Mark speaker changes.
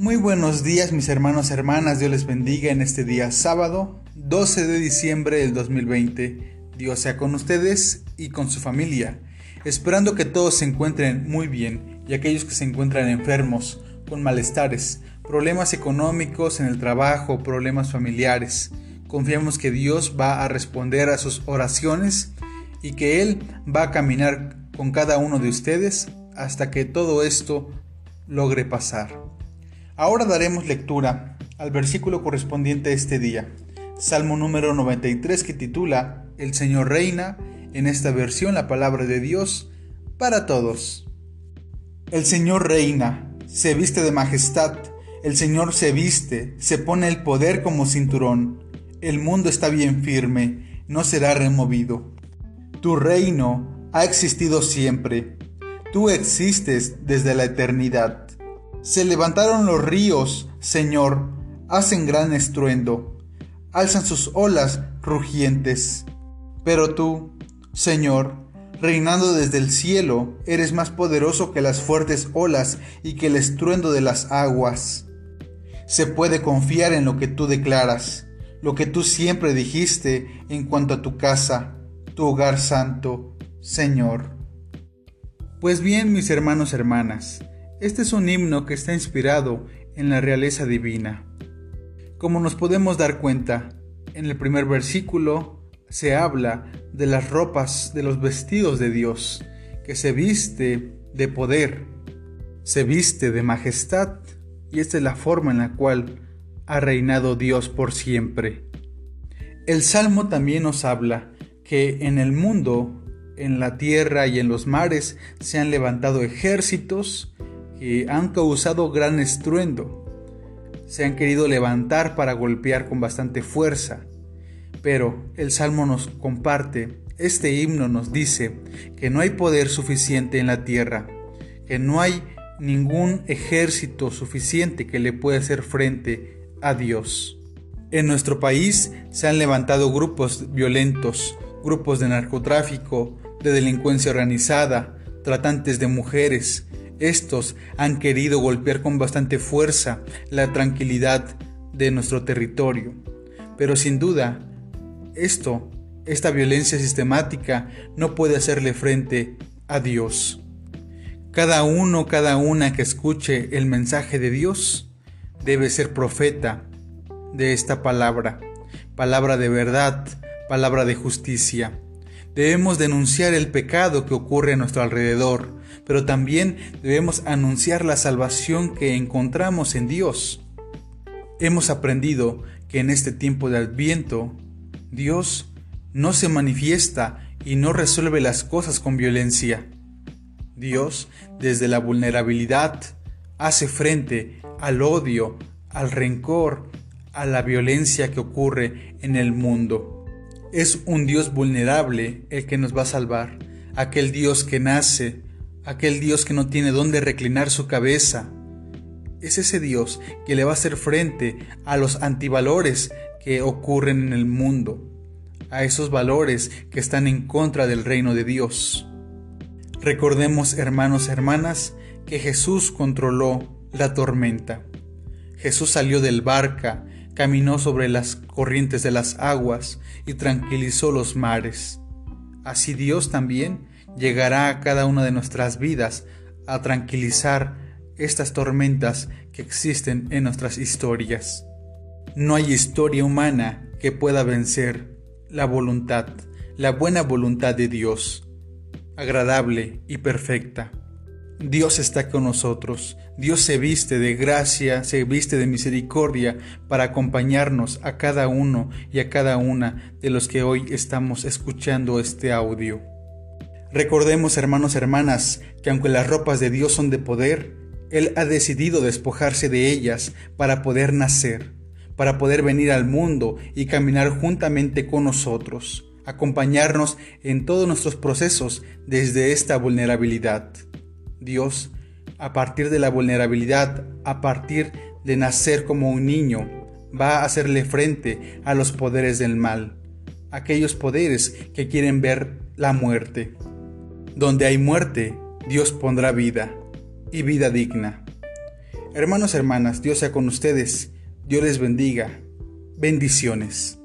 Speaker 1: Muy buenos días mis hermanos hermanas, Dios les bendiga en este día sábado 12 de diciembre del 2020. Dios sea con ustedes y con su familia, esperando que todos se encuentren muy bien y aquellos que se encuentran enfermos, con malestares, problemas económicos en el trabajo, problemas familiares. Confiamos que Dios va a responder a sus oraciones y que Él va a caminar con cada uno de ustedes hasta que todo esto logre pasar. Ahora daremos lectura al versículo correspondiente a este día, Salmo número 93 que titula El Señor reina, en esta versión la palabra de Dios para todos. El Señor reina, se viste de majestad, el Señor se viste, se pone el poder como cinturón, el mundo está bien firme, no será removido. Tu reino ha existido siempre, tú existes desde la eternidad. Se levantaron los ríos, Señor, hacen gran estruendo, alzan sus olas rugientes. Pero tú, Señor, reinando desde el cielo, eres más poderoso que las fuertes olas y que el estruendo de las aguas. Se puede confiar en lo que tú declaras, lo que tú siempre dijiste en cuanto a tu casa, tu hogar santo, Señor. Pues bien, mis hermanos hermanas, este es un himno que está inspirado en la realeza divina. Como nos podemos dar cuenta, en el primer versículo se habla de las ropas, de los vestidos de Dios, que se viste de poder, se viste de majestad, y esta es la forma en la cual ha reinado Dios por siempre. El Salmo también nos habla que en el mundo, en la tierra y en los mares se han levantado ejércitos han causado gran estruendo. Se han querido levantar para golpear con bastante fuerza. Pero el Salmo nos comparte, este himno nos dice que no hay poder suficiente en la tierra, que no hay ningún ejército suficiente que le pueda hacer frente a Dios. En nuestro país se han levantado grupos violentos, grupos de narcotráfico, de delincuencia organizada, tratantes de mujeres, estos han querido golpear con bastante fuerza la tranquilidad de nuestro territorio. Pero sin duda, esto, esta violencia sistemática, no puede hacerle frente a Dios. Cada uno, cada una que escuche el mensaje de Dios debe ser profeta de esta palabra, palabra de verdad, palabra de justicia. Debemos denunciar el pecado que ocurre a nuestro alrededor, pero también debemos anunciar la salvación que encontramos en Dios. Hemos aprendido que en este tiempo de adviento, Dios no se manifiesta y no resuelve las cosas con violencia. Dios, desde la vulnerabilidad, hace frente al odio, al rencor, a la violencia que ocurre en el mundo. Es un Dios vulnerable el que nos va a salvar, aquel Dios que nace, aquel Dios que no tiene dónde reclinar su cabeza. Es ese Dios que le va a hacer frente a los antivalores que ocurren en el mundo, a esos valores que están en contra del reino de Dios. Recordemos, hermanos, hermanas, que Jesús controló la tormenta. Jesús salió del barca caminó sobre las corrientes de las aguas y tranquilizó los mares. Así Dios también llegará a cada una de nuestras vidas a tranquilizar estas tormentas que existen en nuestras historias. No hay historia humana que pueda vencer la voluntad, la buena voluntad de Dios, agradable y perfecta. Dios está con nosotros. Dios se viste de gracia, se viste de misericordia para acompañarnos a cada uno y a cada una de los que hoy estamos escuchando este audio. Recordemos, hermanos, hermanas, que aunque las ropas de Dios son de poder, Él ha decidido despojarse de ellas para poder nacer, para poder venir al mundo y caminar juntamente con nosotros, acompañarnos en todos nuestros procesos desde esta vulnerabilidad. Dios, a partir de la vulnerabilidad, a partir de nacer como un niño, va a hacerle frente a los poderes del mal, aquellos poderes que quieren ver la muerte. Donde hay muerte, Dios pondrá vida, y vida digna. Hermanos, hermanas, Dios sea con ustedes. Dios les bendiga. Bendiciones.